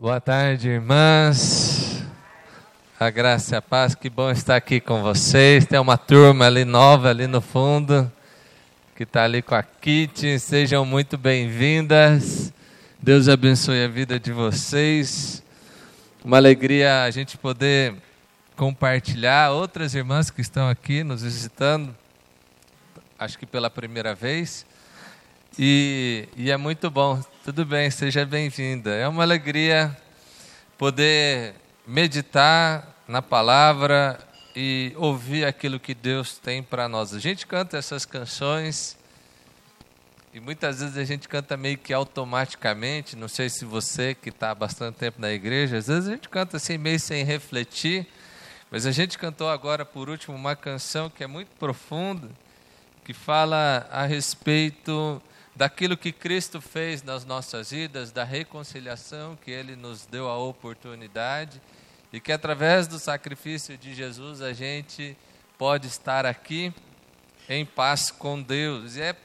Boa tarde, irmãs. A graça e a paz, que bom estar aqui com vocês. Tem uma turma ali nova, ali no fundo, que está ali com a Kit. Sejam muito bem-vindas. Deus abençoe a vida de vocês. Uma alegria a gente poder compartilhar outras irmãs que estão aqui nos visitando, acho que pela primeira vez. E, e é muito bom. Tudo bem, seja bem-vinda. É uma alegria poder meditar na palavra e ouvir aquilo que Deus tem para nós. A gente canta essas canções e muitas vezes a gente canta meio que automaticamente. Não sei se você que está há bastante tempo na igreja, às vezes a gente canta assim meio sem refletir. Mas a gente cantou agora, por último, uma canção que é muito profunda, que fala a respeito daquilo que Cristo fez nas nossas vidas, da reconciliação que Ele nos deu a oportunidade e que através do sacrifício de Jesus a gente pode estar aqui em paz com Deus. E é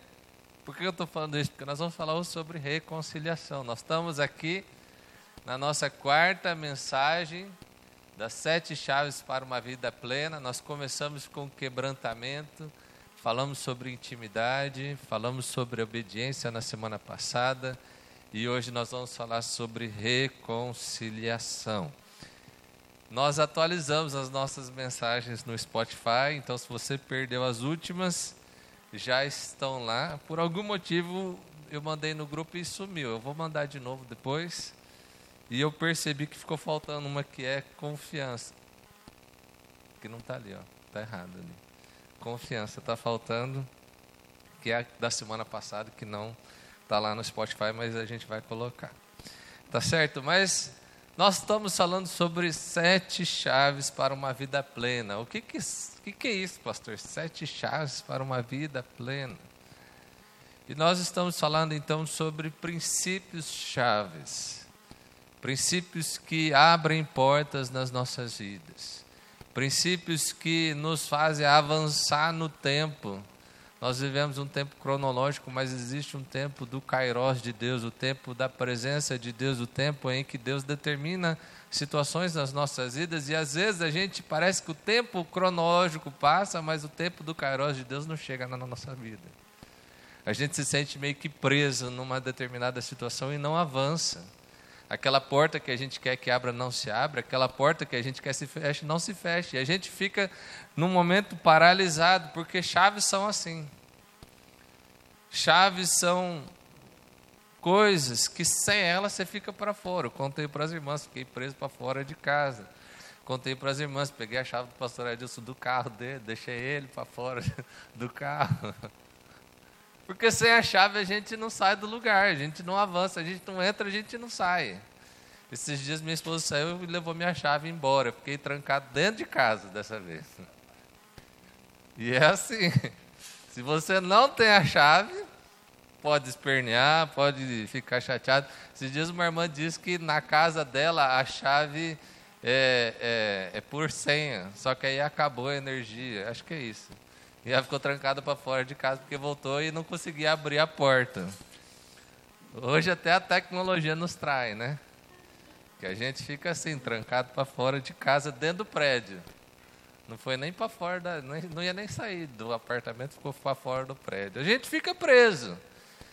por que eu estou falando isso? Porque nós vamos falar hoje sobre reconciliação. Nós estamos aqui na nossa quarta mensagem das sete chaves para uma vida plena. Nós começamos com quebrantamento Falamos sobre intimidade, falamos sobre obediência na semana passada e hoje nós vamos falar sobre reconciliação. Nós atualizamos as nossas mensagens no Spotify, então se você perdeu as últimas, já estão lá. Por algum motivo eu mandei no grupo e sumiu. Eu vou mandar de novo depois. E eu percebi que ficou faltando uma que é confiança. Que não está ali, ó. Está errado ali confiança está faltando, que é da semana passada, que não está lá no Spotify, mas a gente vai colocar. Tá certo? Mas nós estamos falando sobre sete chaves para uma vida plena. O que, que, que, que é isso, pastor? Sete chaves para uma vida plena. E nós estamos falando então sobre princípios chaves. Princípios que abrem portas nas nossas vidas princípios que nos fazem avançar no tempo. Nós vivemos um tempo cronológico, mas existe um tempo do kairos de Deus, o tempo da presença de Deus, o tempo em que Deus determina situações nas nossas vidas e às vezes a gente parece que o tempo cronológico passa, mas o tempo do kairos de Deus não chega na nossa vida. A gente se sente meio que preso numa determinada situação e não avança. Aquela porta que a gente quer que abra não se abre, aquela porta que a gente quer se feche não se feche. E a gente fica num momento paralisado, porque chaves são assim. Chaves são coisas que sem elas você fica para fora. Eu contei para as irmãs, fiquei preso para fora de casa. Contei para as irmãs, peguei a chave do pastor Edilson do carro dele, deixei ele para fora do carro. Porque sem a chave a gente não sai do lugar, a gente não avança, a gente não entra, a gente não sai. Esses dias minha esposa saiu e levou minha chave embora. Eu fiquei trancado dentro de casa dessa vez. E é assim: se você não tem a chave, pode espernear, pode ficar chateado. Esses dias uma irmã disse que na casa dela a chave é, é, é por senha, só que aí acabou a energia. Acho que é isso. E ela ficou trancada para fora de casa porque voltou e não conseguia abrir a porta. Hoje até a tecnologia nos trai, né? Que a gente fica assim, trancado para fora de casa, dentro do prédio. Não foi nem para fora, da, não ia nem sair do apartamento, ficou para fora do prédio. A gente fica preso.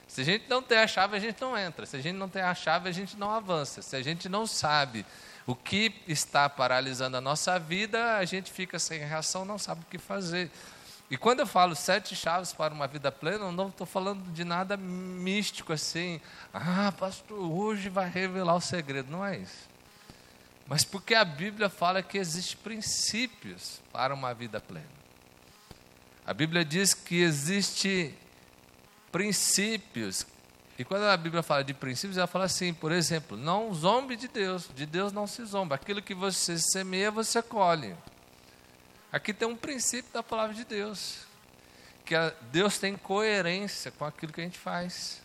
Se a gente não tem a chave, a gente não entra. Se a gente não tem a chave, a gente não avança. Se a gente não sabe o que está paralisando a nossa vida, a gente fica sem reação, não sabe o que fazer. E quando eu falo sete chaves para uma vida plena, eu não estou falando de nada místico assim. Ah, pastor, hoje vai revelar o segredo. Não é isso. Mas porque a Bíblia fala que existem princípios para uma vida plena. A Bíblia diz que existe princípios. E quando a Bíblia fala de princípios, ela fala assim, por exemplo, não zombe de Deus. De Deus não se zomba. Aquilo que você semeia, você colhe. Aqui tem um princípio da palavra de Deus, que Deus tem coerência com aquilo que a gente faz.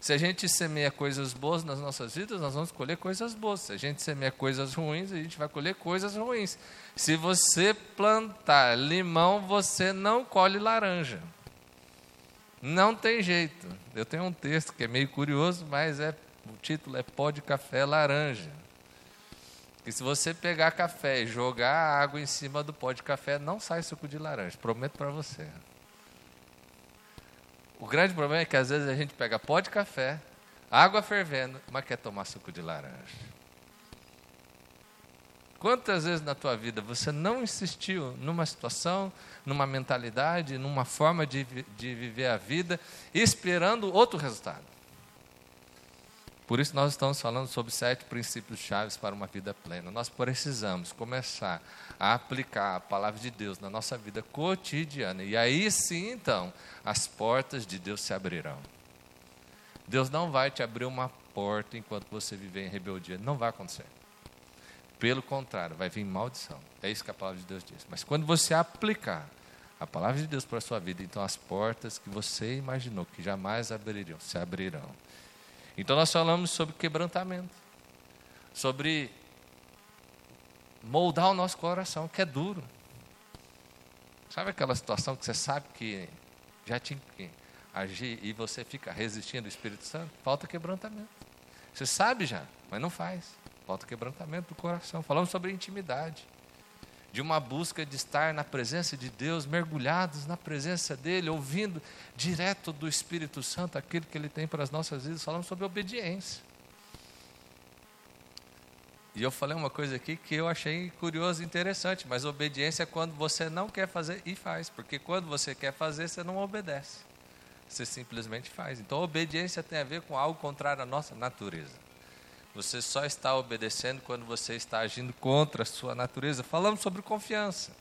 Se a gente semeia coisas boas nas nossas vidas, nós vamos colher coisas boas. Se a gente semeia coisas ruins, a gente vai colher coisas ruins. Se você plantar limão, você não colhe laranja. Não tem jeito. Eu tenho um texto que é meio curioso, mas é, o título é Pó de Café Laranja. Que se você pegar café e jogar água em cima do pó de café, não sai suco de laranja, prometo para você. O grande problema é que às vezes a gente pega pó de café, água fervendo, mas quer tomar suco de laranja. Quantas vezes na tua vida você não insistiu numa situação, numa mentalidade, numa forma de, de viver a vida, esperando outro resultado? Por isso nós estamos falando sobre sete princípios chaves para uma vida plena. Nós precisamos começar a aplicar a palavra de Deus na nossa vida cotidiana. E aí sim, então, as portas de Deus se abrirão. Deus não vai te abrir uma porta enquanto você viver em rebeldia. Não vai acontecer. Pelo contrário, vai vir maldição. É isso que a palavra de Deus diz. Mas quando você aplicar a palavra de Deus para a sua vida, então as portas que você imaginou que jamais abririam, se abrirão. Então nós falamos sobre quebrantamento, sobre moldar o nosso coração, que é duro. Sabe aquela situação que você sabe que já tinha que agir e você fica resistindo ao Espírito Santo? Falta quebrantamento. Você sabe já, mas não faz. Falta quebrantamento do coração. Falamos sobre intimidade de uma busca de estar na presença de Deus, mergulhados na presença dEle, ouvindo direto do Espírito Santo aquilo que Ele tem para as nossas vidas. Falamos sobre obediência. E eu falei uma coisa aqui que eu achei curioso e interessante, mas obediência é quando você não quer fazer e faz, porque quando você quer fazer, você não obedece. Você simplesmente faz. Então, obediência tem a ver com algo contrário à nossa natureza. Você só está obedecendo quando você está agindo contra a sua natureza. Falamos sobre confiança.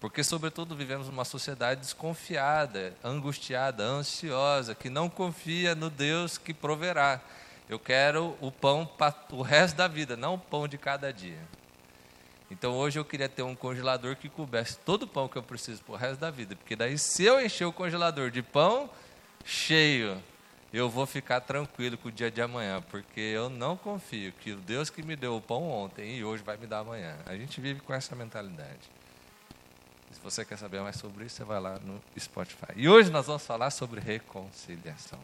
Porque, sobretudo, vivemos uma sociedade desconfiada, angustiada, ansiosa, que não confia no Deus que proverá. Eu quero o pão para o resto da vida, não o pão de cada dia. Então, hoje eu queria ter um congelador que coubesse todo o pão que eu preciso para o resto da vida. Porque, daí, se eu encher o congelador de pão cheio, eu vou ficar tranquilo com o dia de amanhã, porque eu não confio que o Deus que me deu o pão ontem e hoje vai me dar amanhã. A gente vive com essa mentalidade. Se você quer saber mais sobre isso, você vai lá no Spotify. E hoje nós vamos falar sobre reconciliação.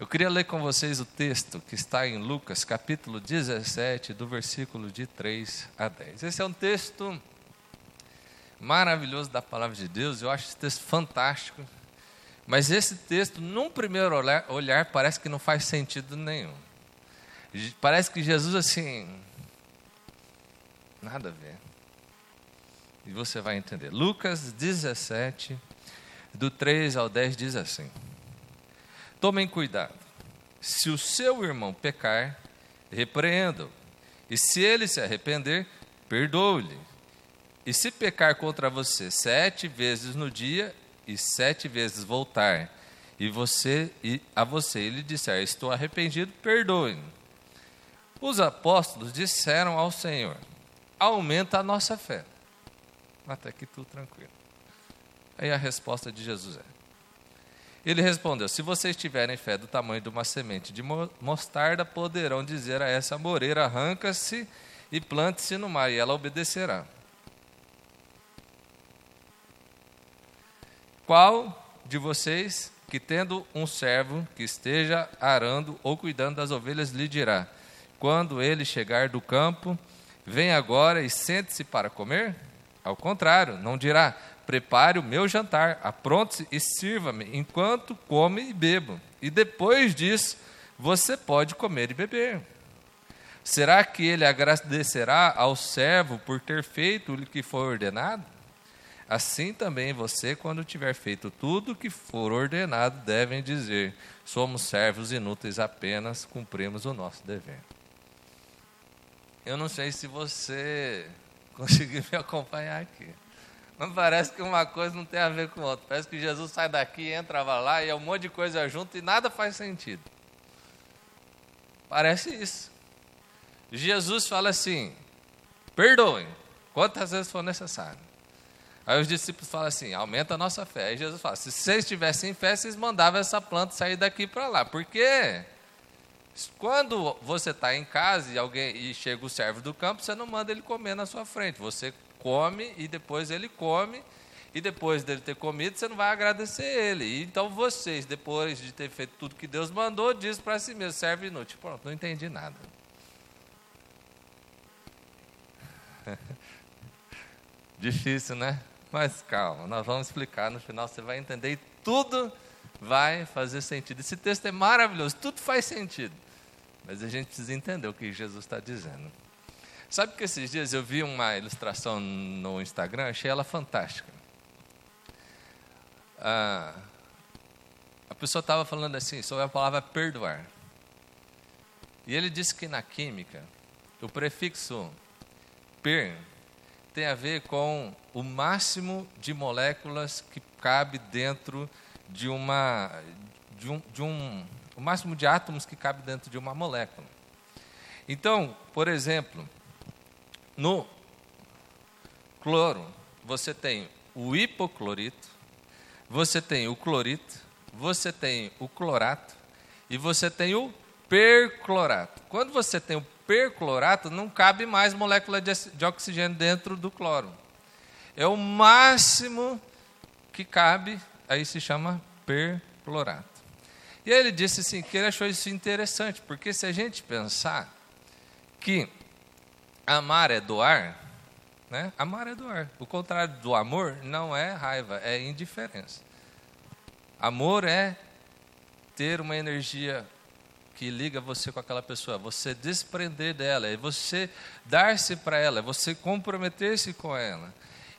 Eu queria ler com vocês o texto que está em Lucas, capítulo 17, do versículo de 3 a 10. Esse é um texto maravilhoso da palavra de Deus, eu acho esse texto fantástico. Mas esse texto, num primeiro olhar, parece que não faz sentido nenhum. Parece que Jesus, assim, nada a ver. E você vai entender. Lucas 17, do 3 ao 10, diz assim: Tomem cuidado. Se o seu irmão pecar, repreenda-o. E se ele se arrepender, perdoe-lhe. E se pecar contra você sete vezes no dia e sete vezes voltar e você e a você ele disser estou arrependido perdoe os apóstolos disseram ao Senhor aumenta a nossa fé. Até que tudo tranquilo. Aí a resposta de Jesus é ele respondeu se vocês tiverem fé do tamanho de uma semente de mostarda poderão dizer a essa moreira arranca-se e plante-se no mar e ela obedecerá Qual de vocês que tendo um servo que esteja arando ou cuidando das ovelhas lhe dirá: quando ele chegar do campo, vem agora e sente-se para comer? Ao contrário, não dirá: prepare o meu jantar, apronte-se e sirva-me enquanto come e bebo. E depois disso, você pode comer e beber. Será que ele agradecerá ao servo por ter feito o que foi ordenado? Assim também você, quando tiver feito tudo o que for ordenado, devem dizer: somos servos inúteis apenas, cumprimos o nosso dever. Eu não sei se você conseguiu me acompanhar aqui. Mas parece que uma coisa não tem a ver com outra. Parece que Jesus sai daqui, entra lá e é um monte de coisa junto e nada faz sentido. Parece isso. Jesus fala assim: perdoem, quantas vezes for necessário. Aí os discípulos falam assim: aumenta a nossa fé. Aí Jesus fala: se vocês tivessem fé, vocês mandavam essa planta sair daqui para lá. Por quê? Quando você está em casa e alguém e chega o servo do campo, você não manda ele comer na sua frente. Você come e depois ele come. E depois dele ter comido, você não vai agradecer ele. Então vocês, depois de ter feito tudo que Deus mandou, diz para si mesmo: serve inútil. Pronto, não entendi nada. Difícil, né? Mas calma, nós vamos explicar no final, você vai entender e tudo vai fazer sentido. Esse texto é maravilhoso, tudo faz sentido. Mas a gente precisa entender o que Jesus está dizendo. Sabe que esses dias eu vi uma ilustração no Instagram, achei ela fantástica. Ah, a pessoa estava falando assim sobre a palavra perdoar. E ele disse que na química, o prefixo per tem a ver com o máximo de moléculas que cabe dentro de uma de um, de um o máximo de átomos que cabe dentro de uma molécula. Então, por exemplo, no cloro, você tem o hipoclorito, você tem o clorito, você tem o clorato e você tem o perclorato. Quando você tem o perclorato, não cabe mais molécula de, de oxigênio dentro do cloro. É o máximo que cabe, aí se chama perclorato. E aí ele disse assim, que ele achou isso interessante, porque se a gente pensar que amar é doar, né? amar é doar. O contrário do amor não é raiva, é indiferença. Amor é ter uma energia que liga você com aquela pessoa, você desprender dela, é você dar-se para ela, é você comprometer-se com ela.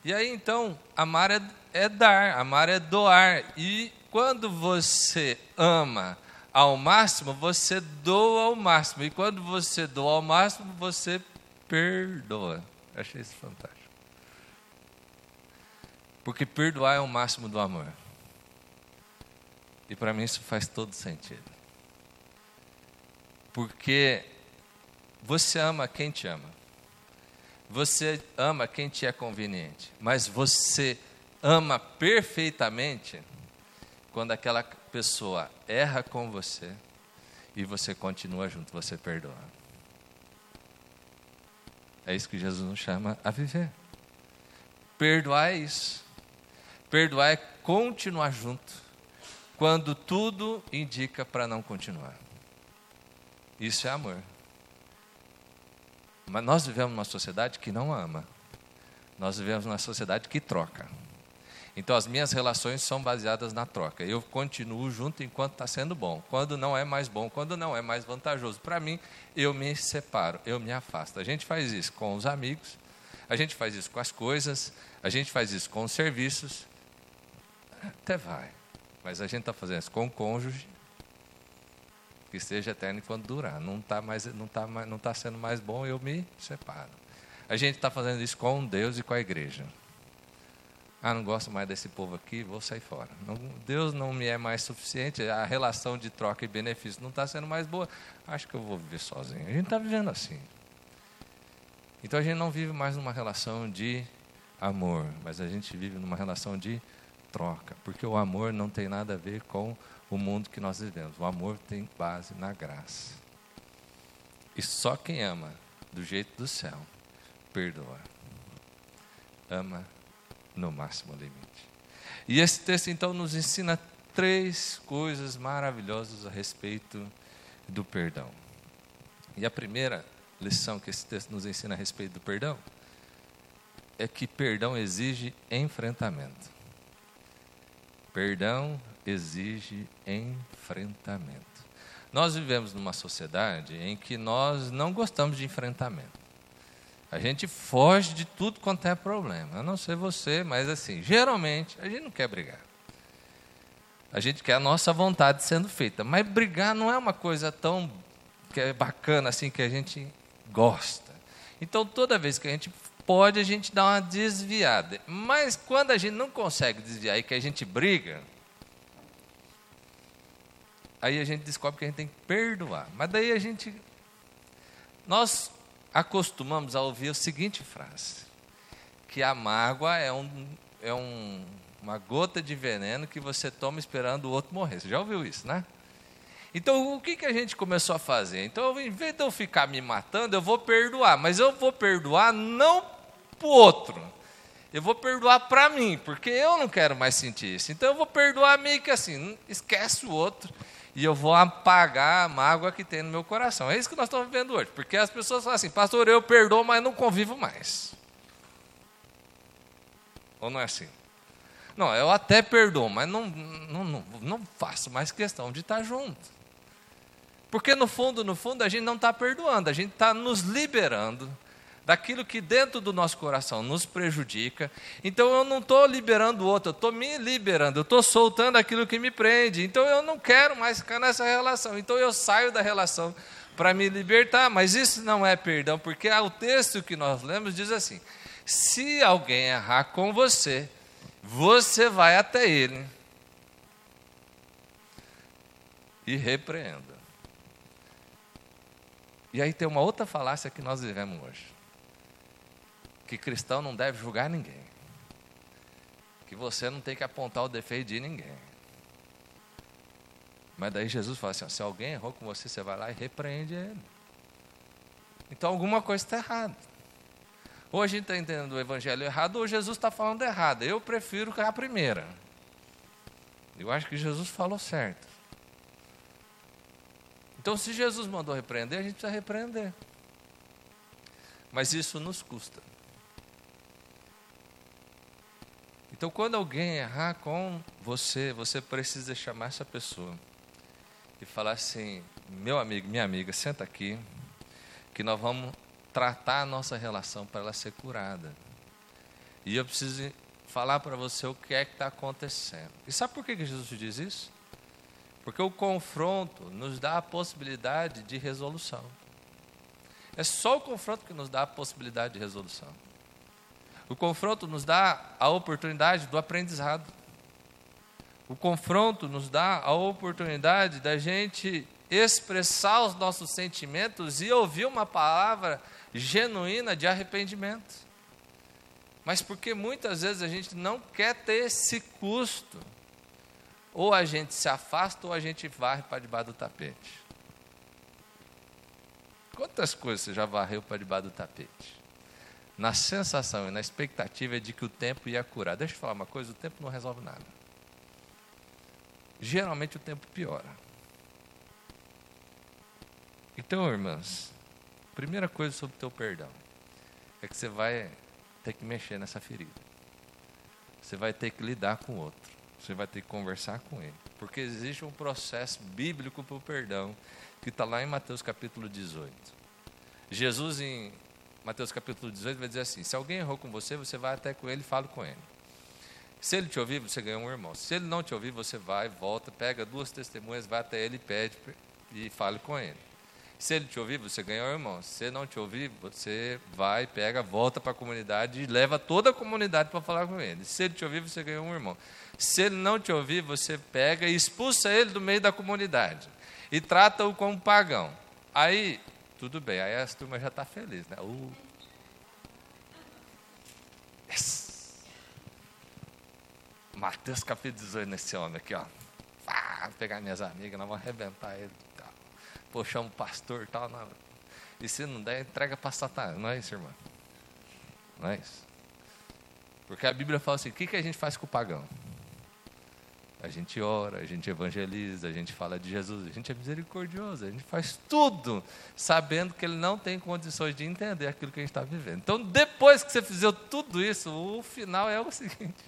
E aí então, amar é, é dar, amar é doar. E quando você ama ao máximo, você doa ao máximo. E quando você doa ao máximo, você perdoa. Achei isso fantástico. Porque perdoar é o máximo do amor. E para mim isso faz todo sentido. Porque você ama quem te ama. Você ama quem te é conveniente. Mas você ama perfeitamente quando aquela pessoa erra com você e você continua junto, você perdoa. É isso que Jesus nos chama a viver. Perdoar é isso. Perdoar é continuar junto quando tudo indica para não continuar. Isso é amor. Mas nós vivemos numa sociedade que não ama. Nós vivemos numa sociedade que troca. Então as minhas relações são baseadas na troca. Eu continuo junto enquanto está sendo bom. Quando não é mais bom, quando não é mais vantajoso para mim, eu me separo, eu me afasto. A gente faz isso com os amigos, a gente faz isso com as coisas, a gente faz isso com os serviços. Até vai. Mas a gente está fazendo isso com o cônjuge, que seja eterno enquanto durar. Não está mais, não tá mais, não tá sendo mais bom, eu me separo. A gente está fazendo isso com Deus e com a igreja. Ah, não gosto mais desse povo aqui, vou sair fora. Não, Deus não me é mais suficiente, a relação de troca e benefício não está sendo mais boa. Acho que eu vou viver sozinho. A gente está vivendo assim. Então a gente não vive mais numa relação de amor, mas a gente vive numa relação de troca, porque o amor não tem nada a ver com o mundo que nós vivemos. O amor tem base na graça. E só quem ama do jeito do céu perdoa. Ama no máximo limite. E esse texto então nos ensina três coisas maravilhosas a respeito do perdão. E a primeira lição que esse texto nos ensina a respeito do perdão é que perdão exige enfrentamento. Perdão exige enfrentamento. Nós vivemos numa sociedade em que nós não gostamos de enfrentamento. A gente foge de tudo quanto é problema. Eu não sei você, mas assim, geralmente a gente não quer brigar. A gente quer a nossa vontade sendo feita. Mas brigar não é uma coisa tão que é bacana assim que a gente gosta. Então toda vez que a gente pode, a gente dá uma desviada. Mas quando a gente não consegue desviar e que a gente briga, aí a gente descobre que a gente tem que perdoar. Mas daí a gente. Nós acostumamos a ouvir a seguinte frase: que a mágoa é, um, é um, uma gota de veneno que você toma esperando o outro morrer. Você já ouviu isso, né? Então, o que, que a gente começou a fazer? Então, em vez de eu ficar me matando, eu vou perdoar, mas eu vou perdoar não para o outro, eu vou perdoar para mim, porque eu não quero mais sentir isso. Então, eu vou perdoar meio que assim, esquece o outro e eu vou apagar a mágoa que tem no meu coração. É isso que nós estamos vivendo hoje. Porque as pessoas falam assim, pastor, eu perdoo, mas não convivo mais. Ou não é assim? Não, eu até perdoo, mas não, não, não, não faço mais questão de estar junto. Porque no fundo, no fundo, a gente não está perdoando, a gente está nos liberando daquilo que dentro do nosso coração nos prejudica. Então eu não estou liberando o outro, eu estou me liberando, eu estou soltando aquilo que me prende. Então eu não quero mais ficar nessa relação. Então eu saio da relação para me libertar. Mas isso não é perdão, porque o texto que nós lemos diz assim: se alguém errar com você, você vai até ele e repreenda. E aí tem uma outra falácia que nós vivemos hoje que cristão não deve julgar ninguém. Que você não tem que apontar o defeito de ninguém. Mas daí Jesus fala assim: ó, se alguém errou com você, você vai lá e repreende ele. Então alguma coisa está errada. Ou a gente está entendendo o evangelho errado, ou Jesus está falando errado. Eu prefiro a primeira. Eu acho que Jesus falou certo. Então, se Jesus mandou repreender, a gente precisa repreender. Mas isso nos custa. Então, quando alguém errar com você, você precisa chamar essa pessoa e falar assim: meu amigo, minha amiga, senta aqui, que nós vamos tratar a nossa relação para ela ser curada. E eu preciso falar para você o que é que está acontecendo. E sabe por que Jesus diz isso? Porque o confronto nos dá a possibilidade de resolução. É só o confronto que nos dá a possibilidade de resolução. O confronto nos dá a oportunidade do aprendizado. O confronto nos dá a oportunidade da gente expressar os nossos sentimentos e ouvir uma palavra genuína de arrependimento. Mas porque muitas vezes a gente não quer ter esse custo. Ou a gente se afasta ou a gente varre para debaixo do tapete. Quantas coisas você já varreu para debaixo do tapete? Na sensação e na expectativa de que o tempo ia curar. Deixa eu falar uma coisa: o tempo não resolve nada. Geralmente o tempo piora. Então, irmãs, primeira coisa sobre o teu perdão é que você vai ter que mexer nessa ferida. Você vai ter que lidar com o outro. Você vai ter que conversar com ele. Porque existe um processo bíblico para o perdão que está lá em Mateus capítulo 18. Jesus, em Mateus capítulo 18 vai dizer assim: se alguém errou com você, você vai até com ele e fala com ele. Se ele te ouvir, você ganha um irmão. Se ele não te ouvir, você vai, volta, pega duas testemunhas, vai até ele pede e fale com ele. Se ele te ouvir, você ganha um irmão. Se ele não te ouvir, você vai, pega, volta para a comunidade e leva toda a comunidade para falar com ele. Se ele te ouvir, você ganha um irmão. Se ele não te ouvir, você pega e expulsa ele do meio da comunidade e trata-o como pagão. Aí tudo bem, aí a turma já está feliz, né? Uh. Yes. Mateus capítulo 18 nesse homem aqui, ó. Ah, vou pegar minhas amigas, nós vamos arrebentar ele. Tal. Pô, chama o pastor e tal. Não. E se não der, entrega para Satanás. Não é isso, irmão? Não é isso? Porque a Bíblia fala assim: o que, que a gente faz com o pagão? A gente ora, a gente evangeliza, a gente fala de Jesus, a gente é misericordioso, a gente faz tudo sabendo que ele não tem condições de entender aquilo que a gente está vivendo. Então, depois que você fizer tudo isso, o final é o seguinte: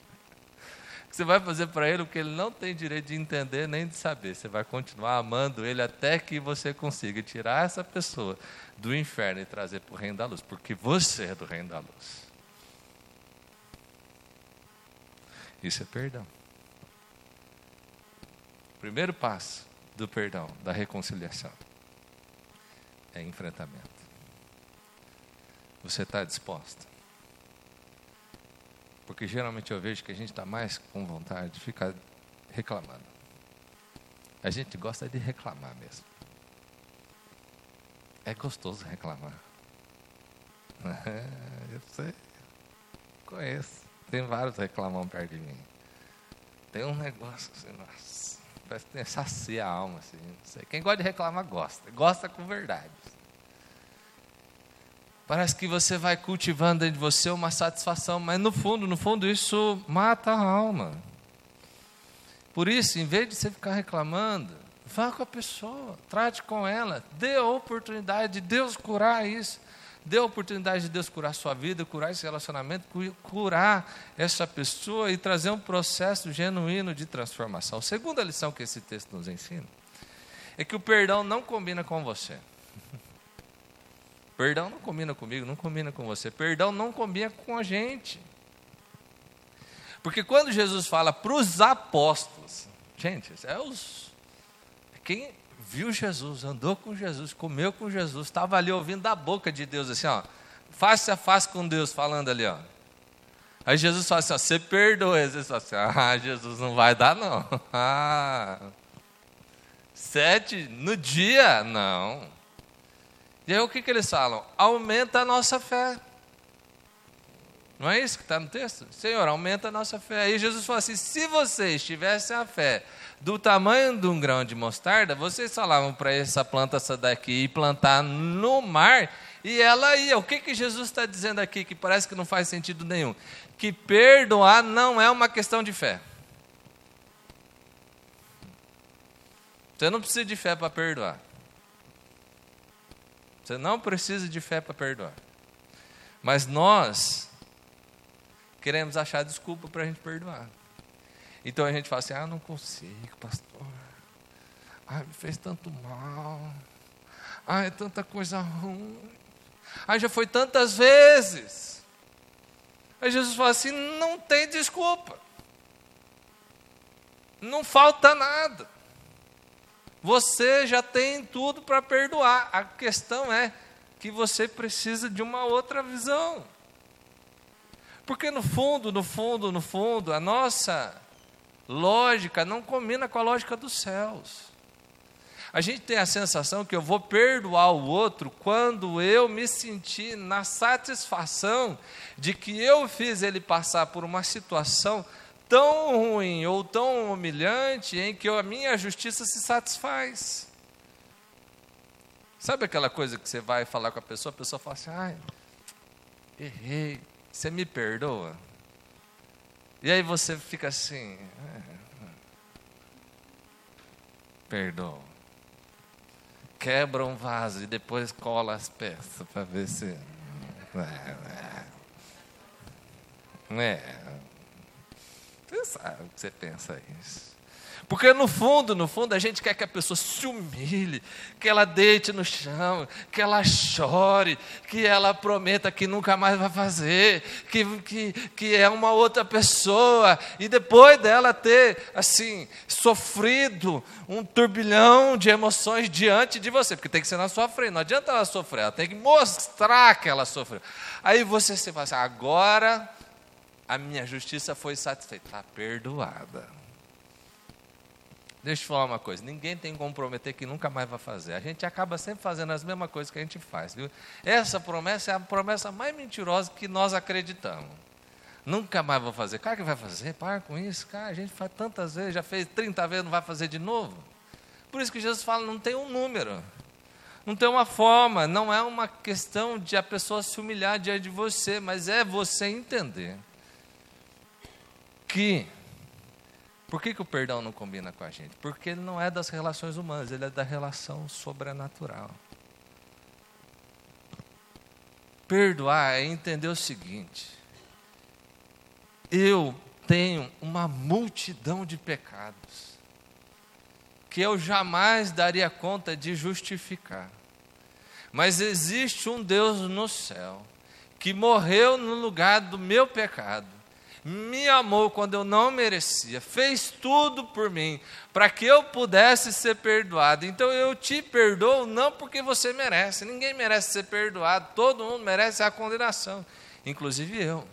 você vai fazer para ele o que ele não tem direito de entender nem de saber. Você vai continuar amando ele até que você consiga tirar essa pessoa do inferno e trazer para o reino da luz, porque você é do reino da luz. Isso é perdão. Primeiro passo do perdão, da reconciliação, é enfrentamento. Você está disposto? Porque geralmente eu vejo que a gente está mais com vontade de ficar reclamando. A gente gosta de reclamar mesmo. É gostoso reclamar. É, eu sei. Conheço. Tem vários reclamão perto de mim. Tem um negócio assim, nossa. Parece que sacia a alma, assim. Quem gosta de reclamar, gosta. Gosta com verdade. Parece que você vai cultivando dentro de você uma satisfação, mas no fundo, no fundo, isso mata a alma. Por isso, em vez de você ficar reclamando, Vá com a pessoa, trate com ela, dê a oportunidade de Deus curar isso. Dê a oportunidade de Deus curar sua vida, curar esse relacionamento, curar essa pessoa e trazer um processo genuíno de transformação. A segunda lição que esse texto nos ensina é que o perdão não combina com você. Perdão não combina comigo, não combina com você. Perdão não combina com a gente. Porque quando Jesus fala para os apóstolos, gente, é os. Quem viu Jesus, andou com Jesus, comeu com Jesus, estava ali ouvindo da boca de Deus, assim, ó, face a face com Deus, falando ali, ó. Aí Jesus fala assim, ó, você perdoa. Jesus fala assim, ah, Jesus não vai dar não. Ah, sete no dia? Não. E aí o que, que eles falam? Aumenta a nossa fé. Não é isso que está no texto? Senhor, aumenta a nossa fé. Aí Jesus falou assim: se vocês tivessem a fé do tamanho de um grão de mostarda, vocês falavam para essa planta essa daqui e plantar no mar, e ela ia. O que, que Jesus está dizendo aqui que parece que não faz sentido nenhum? Que perdoar não é uma questão de fé. Você não precisa de fé para perdoar. Você não precisa de fé para perdoar. Mas nós queremos achar desculpa para a gente perdoar. Então a gente fala assim: ah, não consigo, pastor. Ai, me fez tanto mal. Ai, é tanta coisa ruim. Ai, já foi tantas vezes. Aí Jesus fala assim: não tem desculpa. Não falta nada. Você já tem tudo para perdoar. A questão é que você precisa de uma outra visão. Porque no fundo, no fundo, no fundo, a nossa lógica não combina com a lógica dos céus. A gente tem a sensação que eu vou perdoar o outro quando eu me sentir na satisfação de que eu fiz ele passar por uma situação tão ruim ou tão humilhante em que a minha justiça se satisfaz. Sabe aquela coisa que você vai falar com a pessoa, a pessoa fala assim: ai, errei, você me perdoa? E aí você fica assim. Perdoa. Quebra um vaso e depois cola as peças para ver se. É. Você sabe o que você pensa isso. Porque no fundo, no fundo, a gente quer que a pessoa se humilhe, que ela deite no chão, que ela chore, que ela prometa que nunca mais vai fazer, que, que, que é uma outra pessoa, e depois dela ter, assim, sofrido um turbilhão de emoções diante de você, porque tem que ser na sua frente, não adianta ela sofrer, ela tem que mostrar que ela sofreu. Aí você se fala assim, agora a minha justiça foi satisfeita, está perdoada. Deixa eu te falar uma coisa: ninguém tem que comprometer que nunca mais vai fazer. A gente acaba sempre fazendo as mesmas coisas que a gente faz. Viu? Essa promessa é a promessa mais mentirosa que nós acreditamos. Nunca mais vou fazer. Cara, que vai fazer? Para com isso. Cara, a gente faz tantas vezes, já fez 30 vezes, não vai fazer de novo. Por isso que Jesus fala: não tem um número. Não tem uma forma, não é uma questão de a pessoa se humilhar diante de você, mas é você entender que por que, que o perdão não combina com a gente? Porque ele não é das relações humanas, ele é da relação sobrenatural. Perdoar é entender o seguinte: eu tenho uma multidão de pecados que eu jamais daria conta de justificar. Mas existe um Deus no céu que morreu no lugar do meu pecado me amou quando eu não merecia, fez tudo por mim, para que eu pudesse ser perdoado. Então eu te perdoo não porque você merece, ninguém merece ser perdoado, todo mundo merece a condenação, inclusive eu.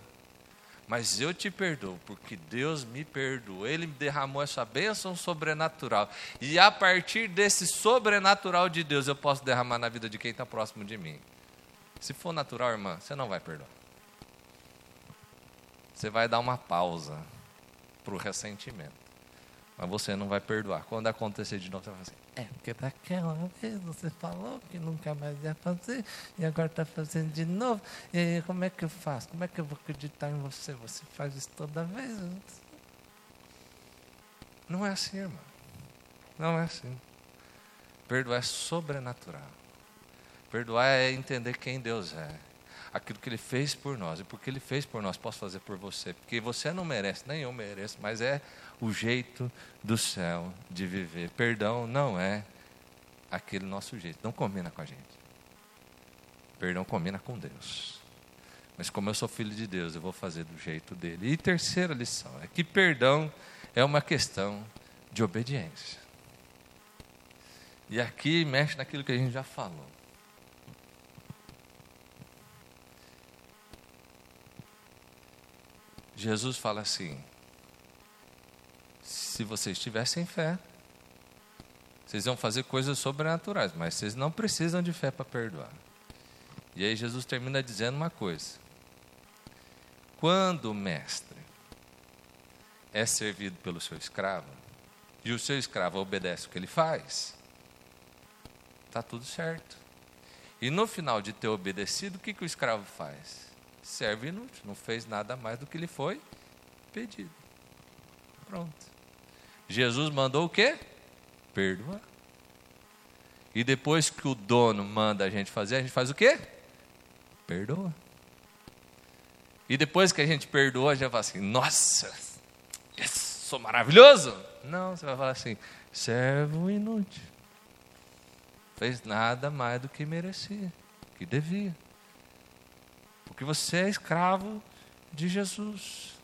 Mas eu te perdoo, porque Deus me perdoou, Ele derramou essa bênção sobrenatural. E a partir desse sobrenatural de Deus, eu posso derramar na vida de quem está próximo de mim. Se for natural, irmã, você não vai perdoar você vai dar uma pausa para o ressentimento. Mas você não vai perdoar. Quando acontecer de novo, você vai fazer assim, é, porque daquela vez você falou que nunca mais ia fazer, e agora está fazendo de novo. E aí, como é que eu faço? Como é que eu vou acreditar em você? Você faz isso toda vez? Não é assim, irmão. Não é assim. Perdoar é sobrenatural. Perdoar é entender quem Deus é. Aquilo que Ele fez por nós. E porque Ele fez por nós, posso fazer por você. Porque você não merece, nem eu mereço, mas é o jeito do céu de viver. Perdão não é aquele nosso jeito. Não combina com a gente. Perdão combina com Deus. Mas como eu sou filho de Deus, eu vou fazer do jeito dele. E terceira lição é que perdão é uma questão de obediência. E aqui mexe naquilo que a gente já falou. Jesus fala assim: se vocês tivessem fé, vocês vão fazer coisas sobrenaturais, mas vocês não precisam de fé para perdoar. E aí Jesus termina dizendo uma coisa: quando o mestre é servido pelo seu escravo, e o seu escravo obedece o que ele faz, está tudo certo. E no final de ter obedecido, o que, que o escravo faz? Serve inútil, não fez nada mais do que lhe foi pedido. Pronto. Jesus mandou o quê? Perdoar. E depois que o dono manda a gente fazer, a gente faz o quê? Perdoa. E depois que a gente perdoa, gente vai assim: Nossa, yes, sou maravilhoso. Não, você vai falar assim: servo inútil. Fez nada mais do que merecia, que devia. Porque você é escravo de Jesus.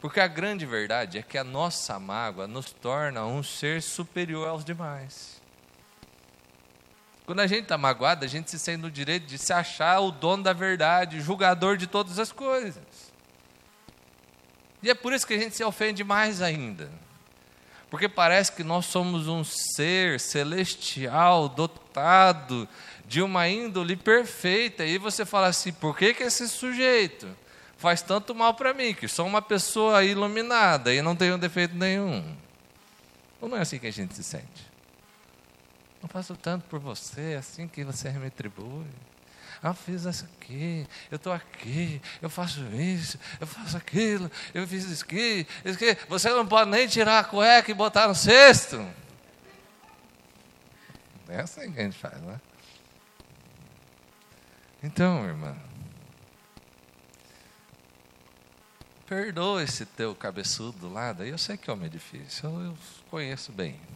Porque a grande verdade é que a nossa mágoa nos torna um ser superior aos demais. Quando a gente está magoado, a gente se sente no direito de se achar o dono da verdade, julgador de todas as coisas. E é por isso que a gente se ofende mais ainda. Porque parece que nós somos um ser celestial, dotado de uma índole perfeita. E você fala assim: por que, que esse sujeito faz tanto mal para mim? Que sou uma pessoa iluminada e não tenho defeito nenhum. Ou não é assim que a gente se sente? Eu faço tanto por você, assim que você me retribui. Ah, fiz isso aqui, eu estou aqui, eu faço isso, eu faço aquilo, eu fiz isso aqui, isso aqui. Você não pode nem tirar a cueca e botar no cesto. É assim que a gente faz, né? Então, irmã, perdoa esse teu cabeçudo do lado. Eu sei que é homem difícil, eu conheço bem.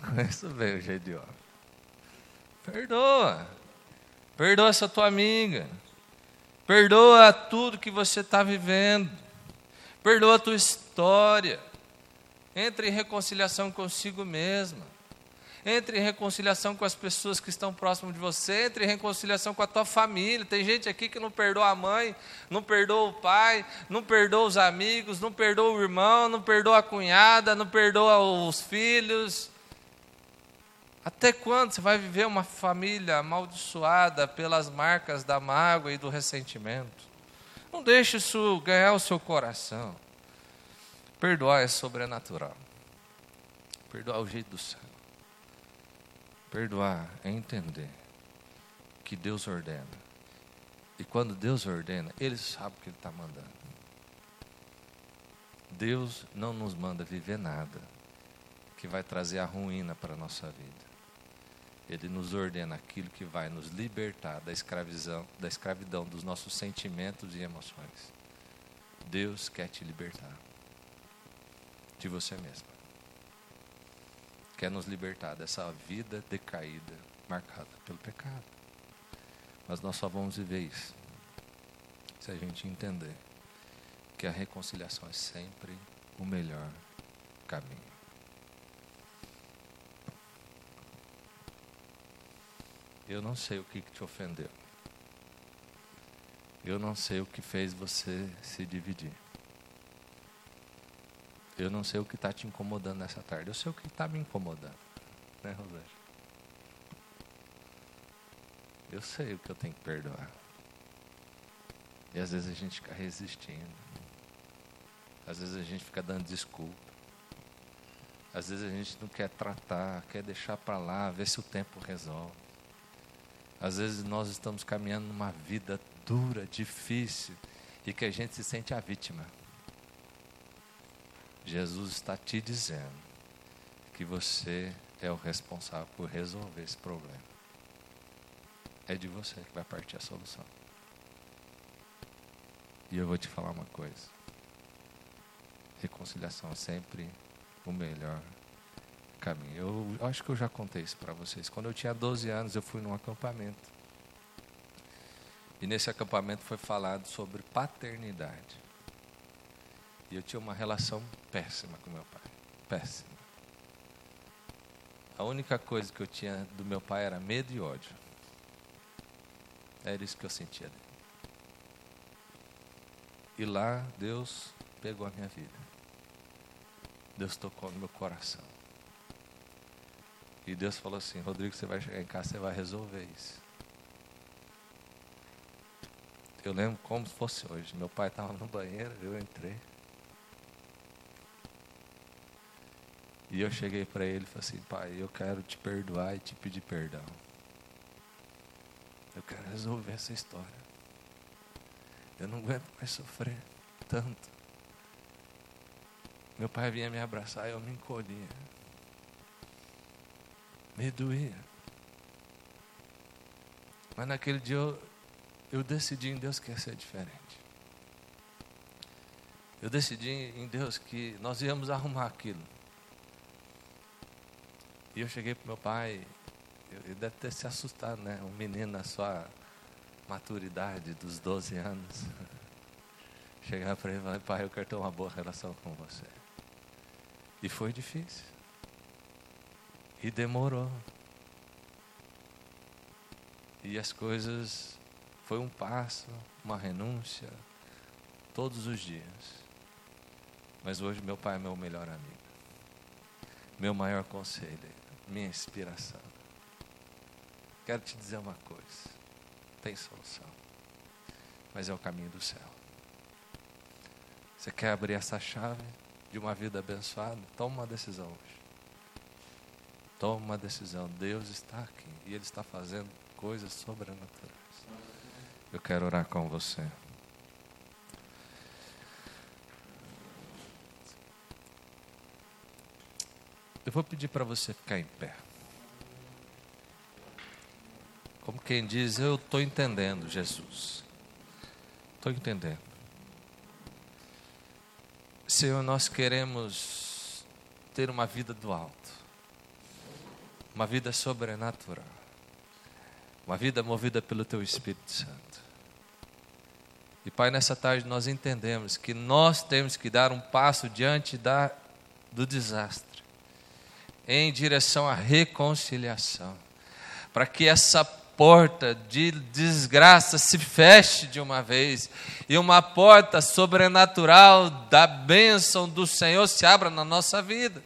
Conheço bem o jeito de homem. Perdoa. Perdoa essa tua amiga. Perdoa tudo que você está vivendo. Perdoa a tua história. Entre em reconciliação consigo mesma. Entre em reconciliação com as pessoas que estão próximas de você. Entre em reconciliação com a tua família. Tem gente aqui que não perdoa a mãe, não perdoa o pai, não perdoa os amigos, não perdoa o irmão, não perdoa a cunhada, não perdoa os filhos. Até quando você vai viver uma família amaldiçoada pelas marcas da mágoa e do ressentimento? Não deixe isso ganhar o seu coração. Perdoar é sobrenatural. Perdoar é o jeito do céu. Perdoar é entender que Deus ordena. E quando Deus ordena, Ele sabe o que Ele está mandando. Deus não nos manda viver nada que vai trazer a ruína para a nossa vida. Ele nos ordena aquilo que vai nos libertar da escravidão, da escravidão dos nossos sentimentos e emoções. Deus quer te libertar de você mesmo. Quer nos libertar dessa vida decaída, marcada pelo pecado. Mas nós só vamos viver isso se a gente entender que a reconciliação é sempre o melhor caminho. Eu não sei o que, que te ofendeu. Eu não sei o que fez você se dividir. Eu não sei o que está te incomodando nessa tarde. Eu sei o que está me incomodando. Né, Rosângela? Eu sei o que eu tenho que perdoar. E às vezes a gente fica resistindo. Às vezes a gente fica dando desculpa. Às vezes a gente não quer tratar, quer deixar para lá, ver se o tempo resolve. Às vezes nós estamos caminhando numa vida dura, difícil, e que a gente se sente a vítima. Jesus está te dizendo que você é o responsável por resolver esse problema. É de você que vai partir a solução. E eu vou te falar uma coisa. Reconciliação é sempre o melhor caminho. Eu acho que eu já contei isso para vocês. Quando eu tinha 12 anos, eu fui num acampamento. E nesse acampamento foi falado sobre paternidade. E eu tinha uma relação péssima com meu pai. Péssima. A única coisa que eu tinha do meu pai era medo e ódio. Era isso que eu sentia dele. E lá Deus pegou a minha vida. Deus tocou no meu coração. E Deus falou assim: Rodrigo, você vai chegar em casa, você vai resolver isso. Eu lembro como se fosse hoje. Meu pai estava no banheiro, eu entrei. E eu cheguei para ele e falei assim: Pai, eu quero te perdoar e te pedir perdão. Eu quero resolver essa história. Eu não aguento mais sofrer tanto. Meu pai vinha me abraçar e eu me encolhia. Me doía. Mas naquele dia eu, eu decidi em Deus que ia ser diferente. Eu decidi em Deus que nós íamos arrumar aquilo. E eu cheguei para meu pai, ele deve ter se assustado, né? Um menino na sua maturidade dos 12 anos. Chegar para ele e falar, pai, eu quero ter uma boa relação com você. E foi difícil. E demorou. E as coisas foi um passo, uma renúncia, todos os dias. Mas hoje meu pai é meu melhor amigo, meu maior conselho, minha inspiração. Quero te dizer uma coisa tem solução. Mas é o caminho do céu. Você quer abrir essa chave de uma vida abençoada? Toma uma decisão hoje. Toma uma decisão. Deus está aqui e Ele está fazendo coisas sobrenaturais. Eu quero orar com você. Eu vou pedir para você ficar em pé. Como quem diz, eu estou entendendo, Jesus. Estou entendendo. Senhor, nós queremos ter uma vida do alto, uma vida sobrenatural, uma vida movida pelo Teu Espírito Santo. E Pai, nessa tarde nós entendemos que nós temos que dar um passo diante da, do desastre, em direção à reconciliação, para que essa porta de desgraça se feche de uma vez e uma porta sobrenatural da bênção do Senhor se abra na nossa vida.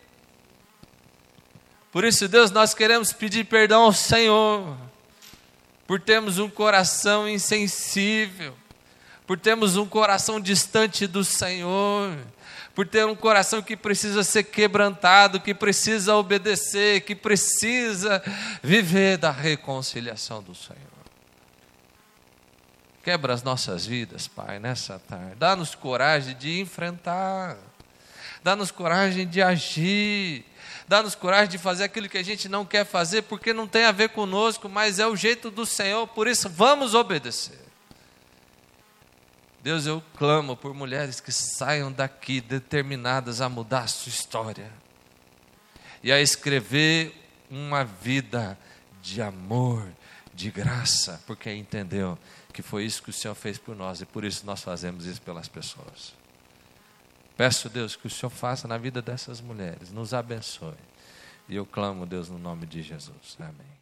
Por isso, Deus, nós queremos pedir perdão ao Senhor por termos um coração insensível, por termos um coração distante do Senhor por ter um coração que precisa ser quebrantado, que precisa obedecer, que precisa viver da reconciliação do Senhor. Quebra as nossas vidas, Pai, nessa tarde. Dá-nos coragem de enfrentar. Dá-nos coragem de agir. Dá-nos coragem de fazer aquilo que a gente não quer fazer, porque não tem a ver conosco, mas é o jeito do Senhor, por isso vamos obedecer. Deus, eu clamo por mulheres que saiam daqui determinadas a mudar a sua história e a escrever uma vida de amor, de graça, porque entendeu que foi isso que o Senhor fez por nós e por isso nós fazemos isso pelas pessoas. Peço, Deus, que o Senhor faça na vida dessas mulheres, nos abençoe. E eu clamo, Deus, no nome de Jesus. Amém.